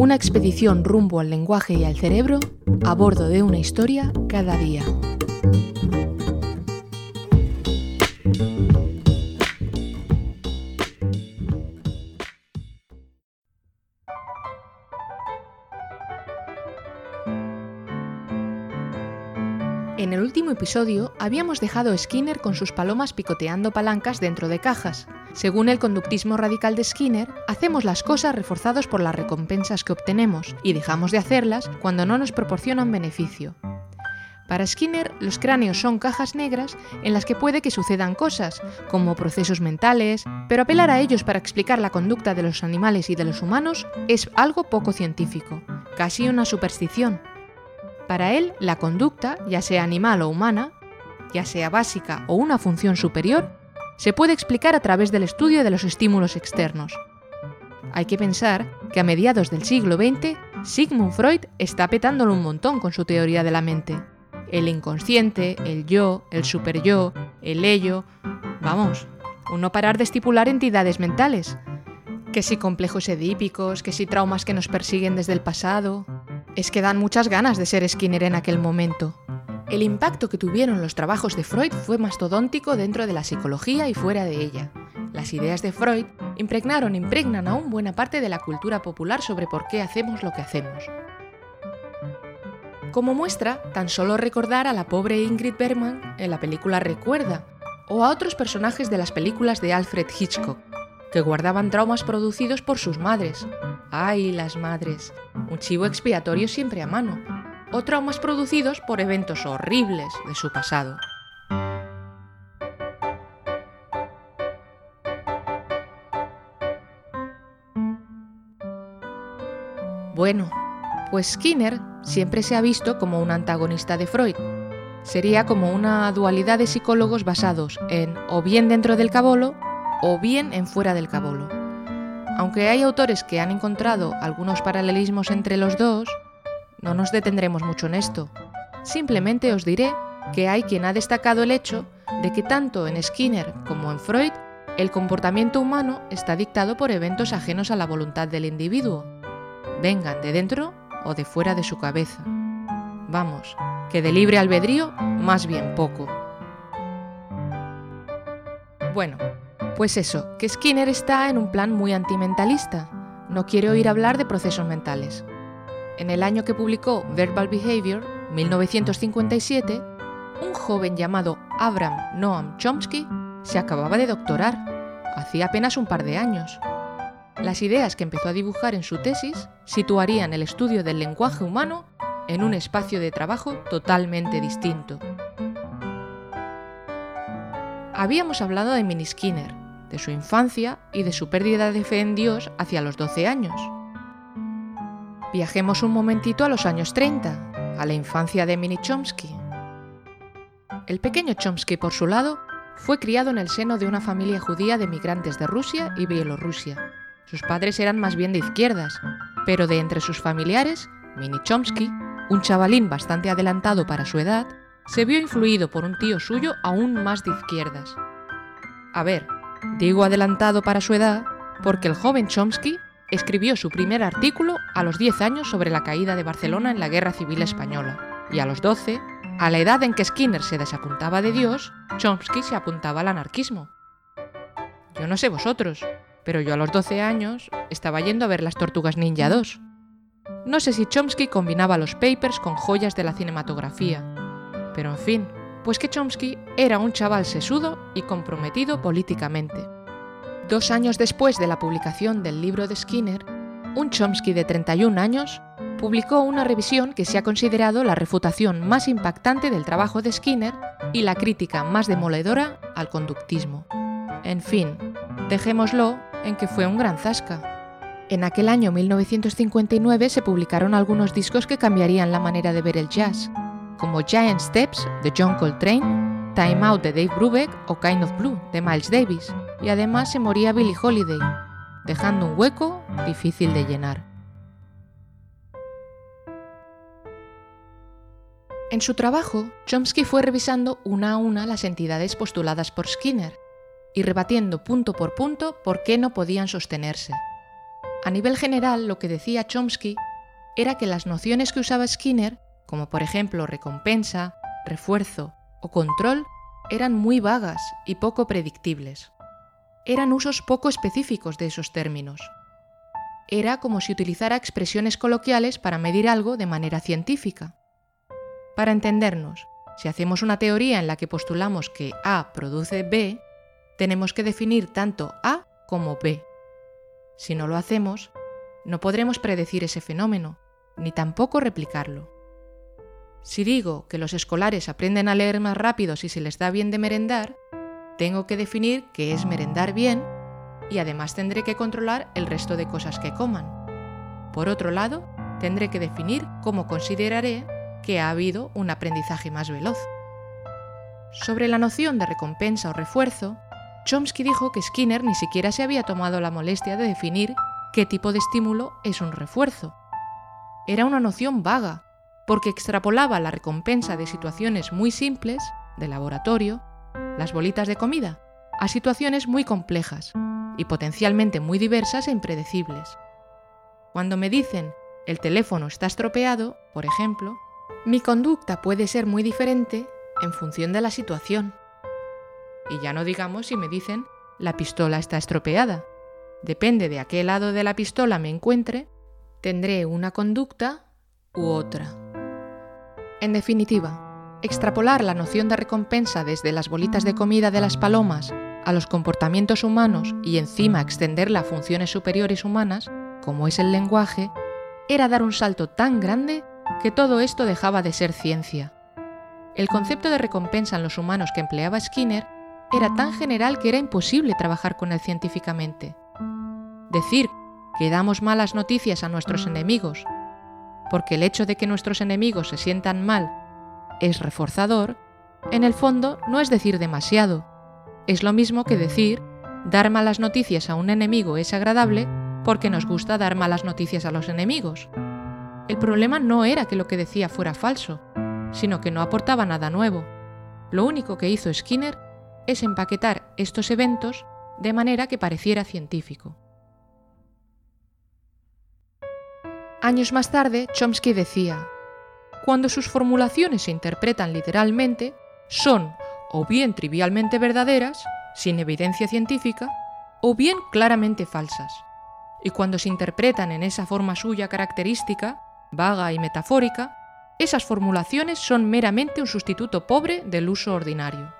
una expedición rumbo al lenguaje y al cerebro a bordo de una historia cada día. En el último episodio habíamos dejado a Skinner con sus palomas picoteando palancas dentro de cajas. Según el conductismo radical de Skinner, hacemos las cosas reforzados por las recompensas que obtenemos y dejamos de hacerlas cuando no nos proporcionan beneficio. Para Skinner, los cráneos son cajas negras en las que puede que sucedan cosas, como procesos mentales, pero apelar a ellos para explicar la conducta de los animales y de los humanos es algo poco científico, casi una superstición. Para él, la conducta, ya sea animal o humana, ya sea básica o una función superior, se puede explicar a través del estudio de los estímulos externos. Hay que pensar que a mediados del siglo XX, Sigmund Freud está petándolo un montón con su teoría de la mente. El inconsciente, el yo, el superyo, el ello. Vamos, uno parar de estipular entidades mentales. Que si complejos edípicos, que si traumas que nos persiguen desde el pasado, es que dan muchas ganas de ser Skinner en aquel momento. El impacto que tuvieron los trabajos de Freud fue mastodóntico dentro de la psicología y fuera de ella. Las ideas de Freud impregnaron, impregnan aún buena parte de la cultura popular sobre por qué hacemos lo que hacemos. Como muestra, tan solo recordar a la pobre Ingrid Bergman en la película Recuerda, o a otros personajes de las películas de Alfred Hitchcock, que guardaban traumas producidos por sus madres. ¡Ay, las madres! Un chivo expiatorio siempre a mano. O traumas producidos por eventos horribles de su pasado. Bueno, pues Skinner siempre se ha visto como un antagonista de Freud. Sería como una dualidad de psicólogos basados en o bien dentro del cabolo o bien en fuera del cabolo. Aunque hay autores que han encontrado algunos paralelismos entre los dos, no nos detendremos mucho en esto. Simplemente os diré que hay quien ha destacado el hecho de que tanto en Skinner como en Freud el comportamiento humano está dictado por eventos ajenos a la voluntad del individuo, vengan de dentro o de fuera de su cabeza. Vamos, que de libre albedrío, más bien poco. Bueno, pues eso, que Skinner está en un plan muy antimentalista. No quiere oír hablar de procesos mentales. En el año que publicó Verbal Behavior, 1957, un joven llamado Abraham Noam Chomsky se acababa de doctorar, hacía apenas un par de años. Las ideas que empezó a dibujar en su tesis situarían el estudio del lenguaje humano en un espacio de trabajo totalmente distinto. Habíamos hablado de Mini Skinner, de su infancia y de su pérdida de fe en Dios hacia los 12 años. Viajemos un momentito a los años 30, a la infancia de Mini Chomsky. El pequeño Chomsky, por su lado, fue criado en el seno de una familia judía de migrantes de Rusia y Bielorrusia. Sus padres eran más bien de izquierdas, pero de entre sus familiares, Mini Chomsky, un chavalín bastante adelantado para su edad, se vio influido por un tío suyo aún más de izquierdas. A ver, digo adelantado para su edad porque el joven Chomsky escribió su primer artículo a los 10 años sobre la caída de Barcelona en la Guerra Civil Española, y a los 12, a la edad en que Skinner se desapuntaba de Dios, Chomsky se apuntaba al anarquismo. Yo no sé vosotros, pero yo a los 12 años estaba yendo a ver las Tortugas Ninja 2. No sé si Chomsky combinaba los papers con joyas de la cinematografía, pero en fin, pues que Chomsky era un chaval sesudo y comprometido políticamente. Dos años después de la publicación del libro de Skinner, un Chomsky de 31 años publicó una revisión que se ha considerado la refutación más impactante del trabajo de Skinner y la crítica más demoledora al conductismo. En fin, dejémoslo en que fue un gran zasca. En aquel año 1959 se publicaron algunos discos que cambiarían la manera de ver el jazz, como Giant Steps de John Coltrane, Time Out de Dave Brubeck o Kind of Blue de Miles Davis, y además se moría Billie Holiday, dejando un hueco difícil de llenar. En su trabajo, Chomsky fue revisando una a una las entidades postuladas por Skinner y rebatiendo punto por punto por qué no podían sostenerse. A nivel general, lo que decía Chomsky era que las nociones que usaba Skinner, como por ejemplo recompensa, refuerzo o control, eran muy vagas y poco predictibles. Eran usos poco específicos de esos términos. Era como si utilizara expresiones coloquiales para medir algo de manera científica. Para entendernos, si hacemos una teoría en la que postulamos que A produce B, tenemos que definir tanto A como B. Si no lo hacemos, no podremos predecir ese fenómeno, ni tampoco replicarlo. Si digo que los escolares aprenden a leer más rápido si se les da bien de merendar, tengo que definir qué es merendar bien y además tendré que controlar el resto de cosas que coman. Por otro lado, tendré que definir cómo consideraré que ha habido un aprendizaje más veloz. Sobre la noción de recompensa o refuerzo, Chomsky dijo que Skinner ni siquiera se había tomado la molestia de definir qué tipo de estímulo es un refuerzo. Era una noción vaga, porque extrapolaba la recompensa de situaciones muy simples, de laboratorio, las bolitas de comida, a situaciones muy complejas y potencialmente muy diversas e impredecibles. Cuando me dicen el teléfono está estropeado, por ejemplo, mi conducta puede ser muy diferente en función de la situación. Y ya no digamos si me dicen la pistola está estropeada. Depende de a qué lado de la pistola me encuentre, tendré una conducta u otra. En definitiva, extrapolar la noción de recompensa desde las bolitas de comida de las palomas a los comportamientos humanos y encima extenderla a funciones superiores humanas, como es el lenguaje, era dar un salto tan grande que todo esto dejaba de ser ciencia. El concepto de recompensa en los humanos que empleaba Skinner era tan general que era imposible trabajar con él científicamente. Decir que damos malas noticias a nuestros enemigos, porque el hecho de que nuestros enemigos se sientan mal es reforzador, en el fondo no es decir demasiado. Es lo mismo que decir dar malas noticias a un enemigo es agradable porque nos gusta dar malas noticias a los enemigos. El problema no era que lo que decía fuera falso, sino que no aportaba nada nuevo. Lo único que hizo Skinner es empaquetar estos eventos de manera que pareciera científico. Años más tarde, Chomsky decía, cuando sus formulaciones se interpretan literalmente, son o bien trivialmente verdaderas, sin evidencia científica, o bien claramente falsas. Y cuando se interpretan en esa forma suya característica, vaga y metafórica, esas formulaciones son meramente un sustituto pobre del uso ordinario.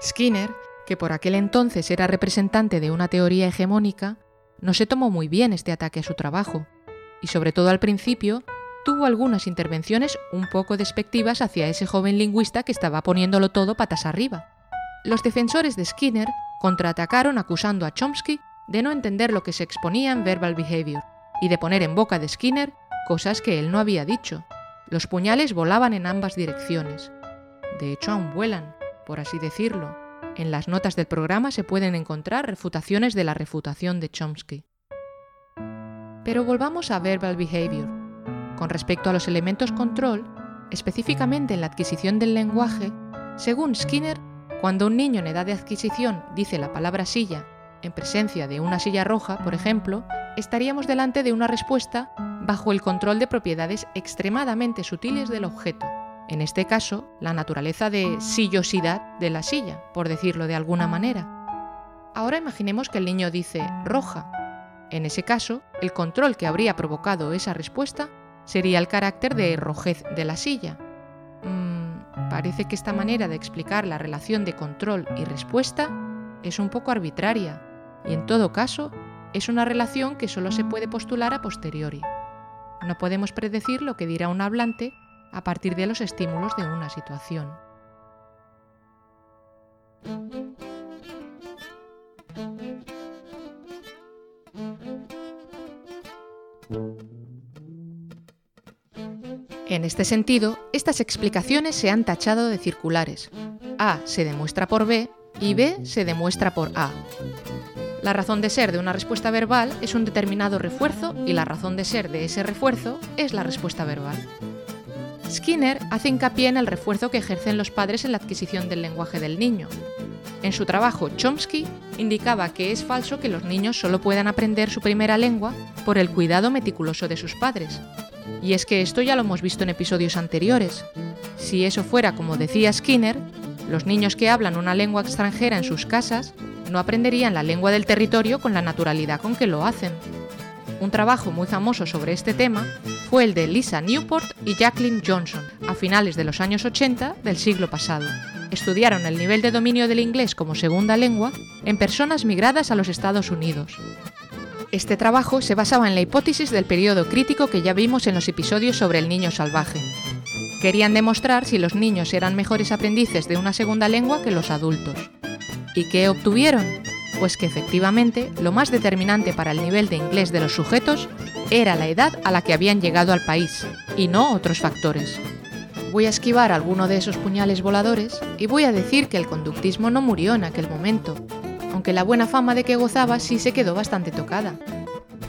Skinner, que por aquel entonces era representante de una teoría hegemónica, no se tomó muy bien este ataque a su trabajo, y sobre todo al principio tuvo algunas intervenciones un poco despectivas hacia ese joven lingüista que estaba poniéndolo todo patas arriba. Los defensores de Skinner contraatacaron acusando a Chomsky de no entender lo que se exponía en verbal behavior y de poner en boca de Skinner cosas que él no había dicho. Los puñales volaban en ambas direcciones. De hecho, aún vuelan, por así decirlo. En las notas del programa se pueden encontrar refutaciones de la refutación de Chomsky. Pero volvamos a verbal behavior. Con respecto a los elementos control, específicamente en la adquisición del lenguaje, según Skinner, cuando un niño en edad de adquisición dice la palabra silla en presencia de una silla roja, por ejemplo, estaríamos delante de una respuesta bajo el control de propiedades extremadamente sutiles del objeto, en este caso, la naturaleza de sillosidad de la silla, por decirlo de alguna manera. Ahora imaginemos que el niño dice roja. En ese caso, el control que habría provocado esa respuesta sería el carácter de rojez de la silla. Mm, parece que esta manera de explicar la relación de control y respuesta es un poco arbitraria, y en todo caso, es una relación que solo se puede postular a posteriori. No podemos predecir lo que dirá un hablante a partir de los estímulos de una situación. En este sentido, estas explicaciones se han tachado de circulares. A se demuestra por B y B se demuestra por A. La razón de ser de una respuesta verbal es un determinado refuerzo y la razón de ser de ese refuerzo es la respuesta verbal. Skinner hace hincapié en el refuerzo que ejercen los padres en la adquisición del lenguaje del niño. En su trabajo, Chomsky indicaba que es falso que los niños solo puedan aprender su primera lengua por el cuidado meticuloso de sus padres. Y es que esto ya lo hemos visto en episodios anteriores. Si eso fuera como decía Skinner, los niños que hablan una lengua extranjera en sus casas no aprenderían la lengua del territorio con la naturalidad con que lo hacen. Un trabajo muy famoso sobre este tema fue el de Lisa Newport y Jacqueline Johnson, a finales de los años 80 del siglo pasado. Estudiaron el nivel de dominio del inglés como segunda lengua en personas migradas a los Estados Unidos. Este trabajo se basaba en la hipótesis del periodo crítico que ya vimos en los episodios sobre el niño salvaje. Querían demostrar si los niños eran mejores aprendices de una segunda lengua que los adultos. ¿Y qué obtuvieron? Pues que efectivamente lo más determinante para el nivel de inglés de los sujetos era la edad a la que habían llegado al país, y no otros factores. Voy a esquivar alguno de esos puñales voladores y voy a decir que el conductismo no murió en aquel momento, aunque la buena fama de que gozaba sí se quedó bastante tocada.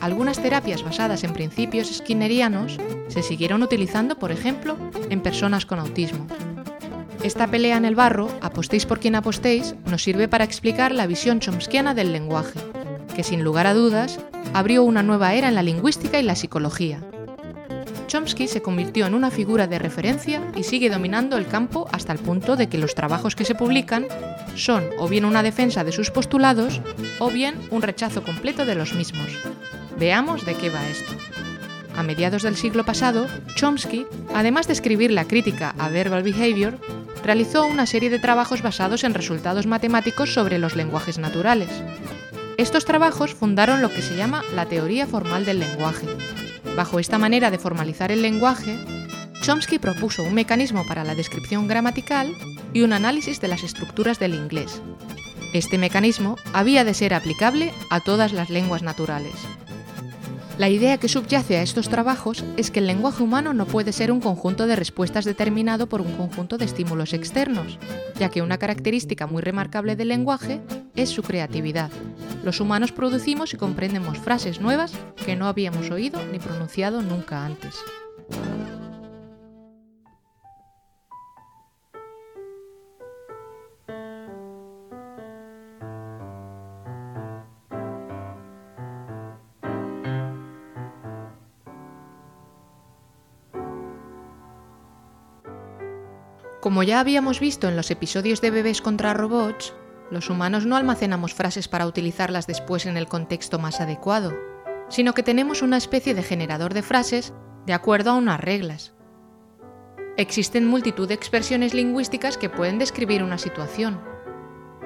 Algunas terapias basadas en principios skinnerianos se siguieron utilizando, por ejemplo, en personas con autismo. Esta pelea en el barro, apostéis por quien apostéis, nos sirve para explicar la visión chomskiana del lenguaje, que sin lugar a dudas abrió una nueva era en la lingüística y la psicología. Chomsky se convirtió en una figura de referencia y sigue dominando el campo hasta el punto de que los trabajos que se publican son o bien una defensa de sus postulados o bien un rechazo completo de los mismos. Veamos de qué va esto. A mediados del siglo pasado, Chomsky, además de escribir la crítica a Verbal Behavior, realizó una serie de trabajos basados en resultados matemáticos sobre los lenguajes naturales. Estos trabajos fundaron lo que se llama la teoría formal del lenguaje. Bajo esta manera de formalizar el lenguaje, Chomsky propuso un mecanismo para la descripción gramatical y un análisis de las estructuras del inglés. Este mecanismo había de ser aplicable a todas las lenguas naturales. La idea que subyace a estos trabajos es que el lenguaje humano no puede ser un conjunto de respuestas determinado por un conjunto de estímulos externos, ya que una característica muy remarcable del lenguaje es su creatividad. Los humanos producimos y comprendemos frases nuevas que no habíamos oído ni pronunciado nunca antes. Como ya habíamos visto en los episodios de bebés contra robots, los humanos no almacenamos frases para utilizarlas después en el contexto más adecuado, sino que tenemos una especie de generador de frases de acuerdo a unas reglas. Existen multitud de expresiones lingüísticas que pueden describir una situación.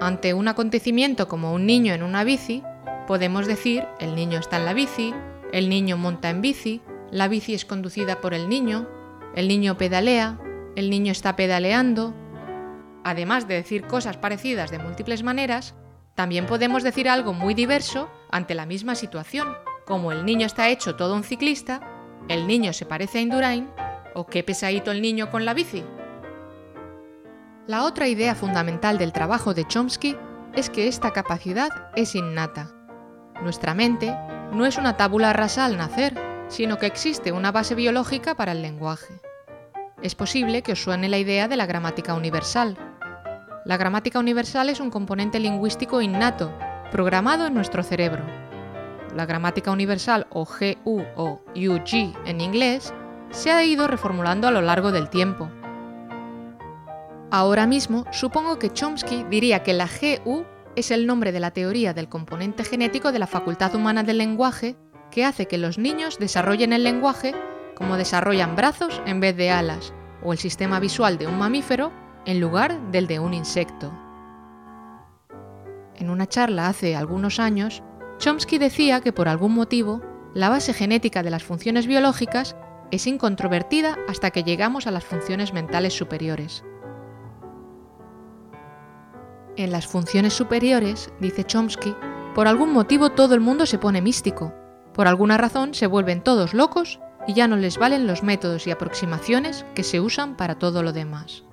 Ante un acontecimiento como un niño en una bici, podemos decir el niño está en la bici, el niño monta en bici, la bici es conducida por el niño, el niño pedalea, el niño está pedaleando. Además de decir cosas parecidas de múltiples maneras, también podemos decir algo muy diverso ante la misma situación, como el niño está hecho todo un ciclista, el niño se parece a Indurain o qué pesadito el niño con la bici. La otra idea fundamental del trabajo de Chomsky es que esta capacidad es innata. Nuestra mente no es una tábula rasa al nacer, sino que existe una base biológica para el lenguaje es posible que os suene la idea de la gramática universal. La gramática universal es un componente lingüístico innato, programado en nuestro cerebro. La gramática universal o GU o UG en inglés se ha ido reformulando a lo largo del tiempo. Ahora mismo, supongo que Chomsky diría que la GU es el nombre de la teoría del componente genético de la facultad humana del lenguaje que hace que los niños desarrollen el lenguaje como desarrollan brazos en vez de alas, o el sistema visual de un mamífero en lugar del de un insecto. En una charla hace algunos años, Chomsky decía que por algún motivo, la base genética de las funciones biológicas es incontrovertida hasta que llegamos a las funciones mentales superiores. En las funciones superiores, dice Chomsky, por algún motivo todo el mundo se pone místico, por alguna razón se vuelven todos locos y ya no les valen los métodos y aproximaciones que se usan para todo lo demás.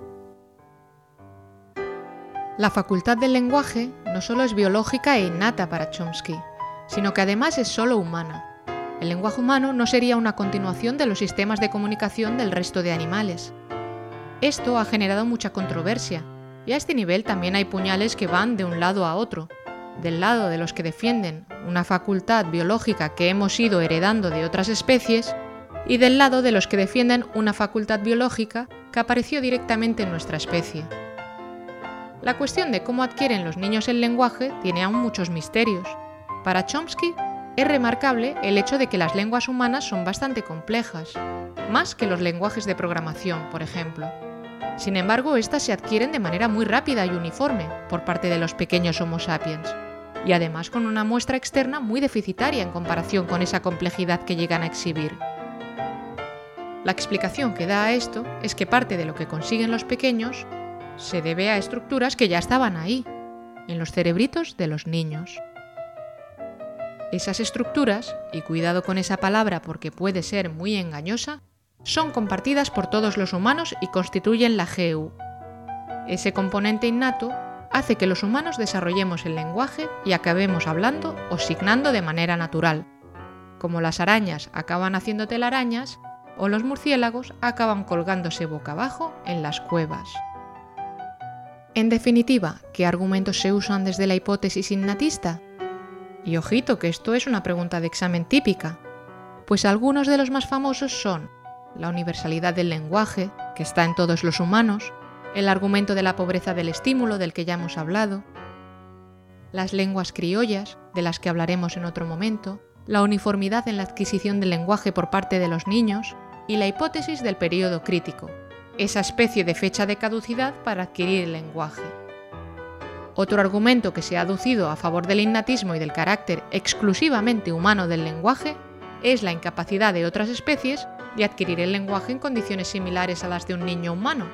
La facultad del lenguaje no solo es biológica e innata para Chomsky, sino que además es solo humana. El lenguaje humano no sería una continuación de los sistemas de comunicación del resto de animales. Esto ha generado mucha controversia, y a este nivel también hay puñales que van de un lado a otro, del lado de los que defienden una facultad biológica que hemos ido heredando de otras especies, y del lado de los que defienden una facultad biológica que apareció directamente en nuestra especie. La cuestión de cómo adquieren los niños el lenguaje tiene aún muchos misterios. Para Chomsky es remarcable el hecho de que las lenguas humanas son bastante complejas, más que los lenguajes de programación, por ejemplo. Sin embargo, estas se adquieren de manera muy rápida y uniforme por parte de los pequeños Homo sapiens, y además con una muestra externa muy deficitaria en comparación con esa complejidad que llegan a exhibir. La explicación que da a esto es que parte de lo que consiguen los pequeños se debe a estructuras que ya estaban ahí, en los cerebritos de los niños. Esas estructuras, y cuidado con esa palabra porque puede ser muy engañosa, son compartidas por todos los humanos y constituyen la GU. Ese componente innato hace que los humanos desarrollemos el lenguaje y acabemos hablando o signando de manera natural, como las arañas acaban haciendo telarañas o los murciélagos acaban colgándose boca abajo en las cuevas. En definitiva, ¿qué argumentos se usan desde la hipótesis innatista? Y ojito que esto es una pregunta de examen típica, pues algunos de los más famosos son la universalidad del lenguaje, que está en todos los humanos, el argumento de la pobreza del estímulo del que ya hemos hablado, las lenguas criollas, de las que hablaremos en otro momento, la uniformidad en la adquisición del lenguaje por parte de los niños y la hipótesis del periodo crítico, esa especie de fecha de caducidad para adquirir el lenguaje. Otro argumento que se ha aducido a favor del innatismo y del carácter exclusivamente humano del lenguaje es la incapacidad de otras especies de adquirir el lenguaje en condiciones similares a las de un niño humano.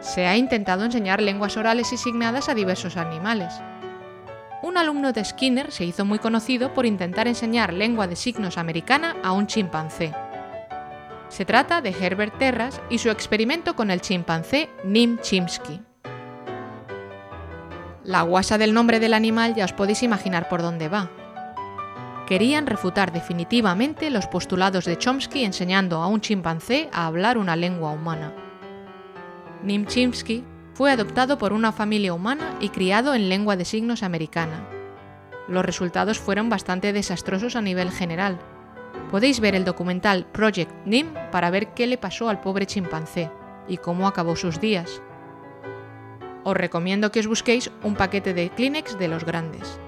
Se ha intentado enseñar lenguas orales y signadas a diversos animales. Un alumno de Skinner se hizo muy conocido por intentar enseñar lengua de signos americana a un chimpancé. Se trata de Herbert Terras y su experimento con el chimpancé Nim Chimsky. La guasa del nombre del animal ya os podéis imaginar por dónde va. Querían refutar definitivamente los postulados de Chomsky enseñando a un chimpancé a hablar una lengua humana. Nim Chimsky fue adoptado por una familia humana y criado en lengua de signos americana. Los resultados fueron bastante desastrosos a nivel general, Podéis ver el documental Project NIM para ver qué le pasó al pobre chimpancé y cómo acabó sus días. Os recomiendo que os busquéis un paquete de Kleenex de los grandes.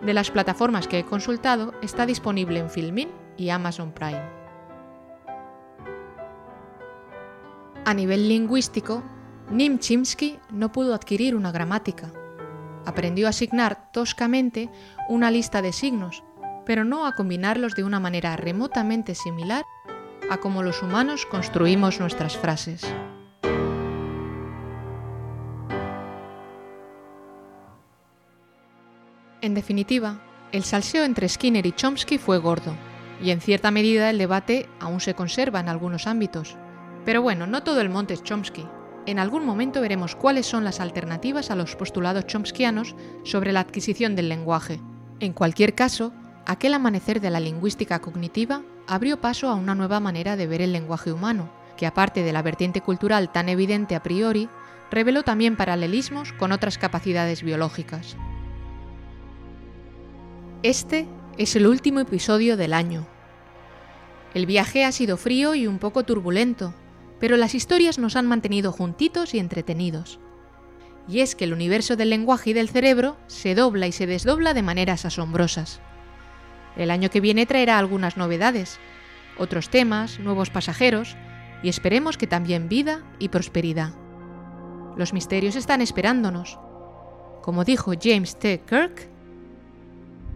De las plataformas que he consultado, está disponible en Filmin y Amazon Prime. A nivel lingüístico, Nim Chimsky no pudo adquirir una gramática. Aprendió a asignar toscamente una lista de signos pero no a combinarlos de una manera remotamente similar a como los humanos construimos nuestras frases. En definitiva, el salseo entre Skinner y Chomsky fue gordo, y en cierta medida el debate aún se conserva en algunos ámbitos. Pero bueno, no todo el monte es Chomsky. En algún momento veremos cuáles son las alternativas a los postulados chomskianos sobre la adquisición del lenguaje. En cualquier caso, Aquel amanecer de la lingüística cognitiva abrió paso a una nueva manera de ver el lenguaje humano, que aparte de la vertiente cultural tan evidente a priori, reveló también paralelismos con otras capacidades biológicas. Este es el último episodio del año. El viaje ha sido frío y un poco turbulento, pero las historias nos han mantenido juntitos y entretenidos. Y es que el universo del lenguaje y del cerebro se dobla y se desdobla de maneras asombrosas. El año que viene traerá algunas novedades, otros temas, nuevos pasajeros y esperemos que también vida y prosperidad. Los misterios están esperándonos. Como dijo James T. Kirk,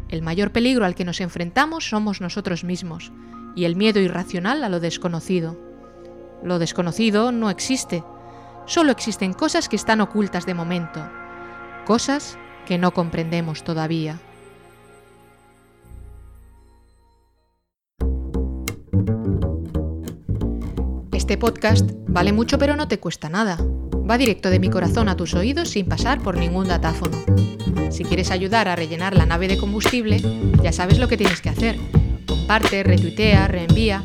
el mayor peligro al que nos enfrentamos somos nosotros mismos y el miedo irracional a lo desconocido. Lo desconocido no existe, solo existen cosas que están ocultas de momento, cosas que no comprendemos todavía. Este podcast vale mucho pero no te cuesta nada. Va directo de mi corazón a tus oídos sin pasar por ningún datáfono. Si quieres ayudar a rellenar la nave de combustible, ya sabes lo que tienes que hacer. Comparte, retuitea, reenvía.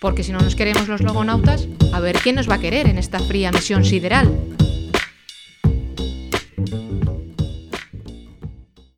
Porque si no nos queremos los logonautas, a ver quién nos va a querer en esta fría misión sideral.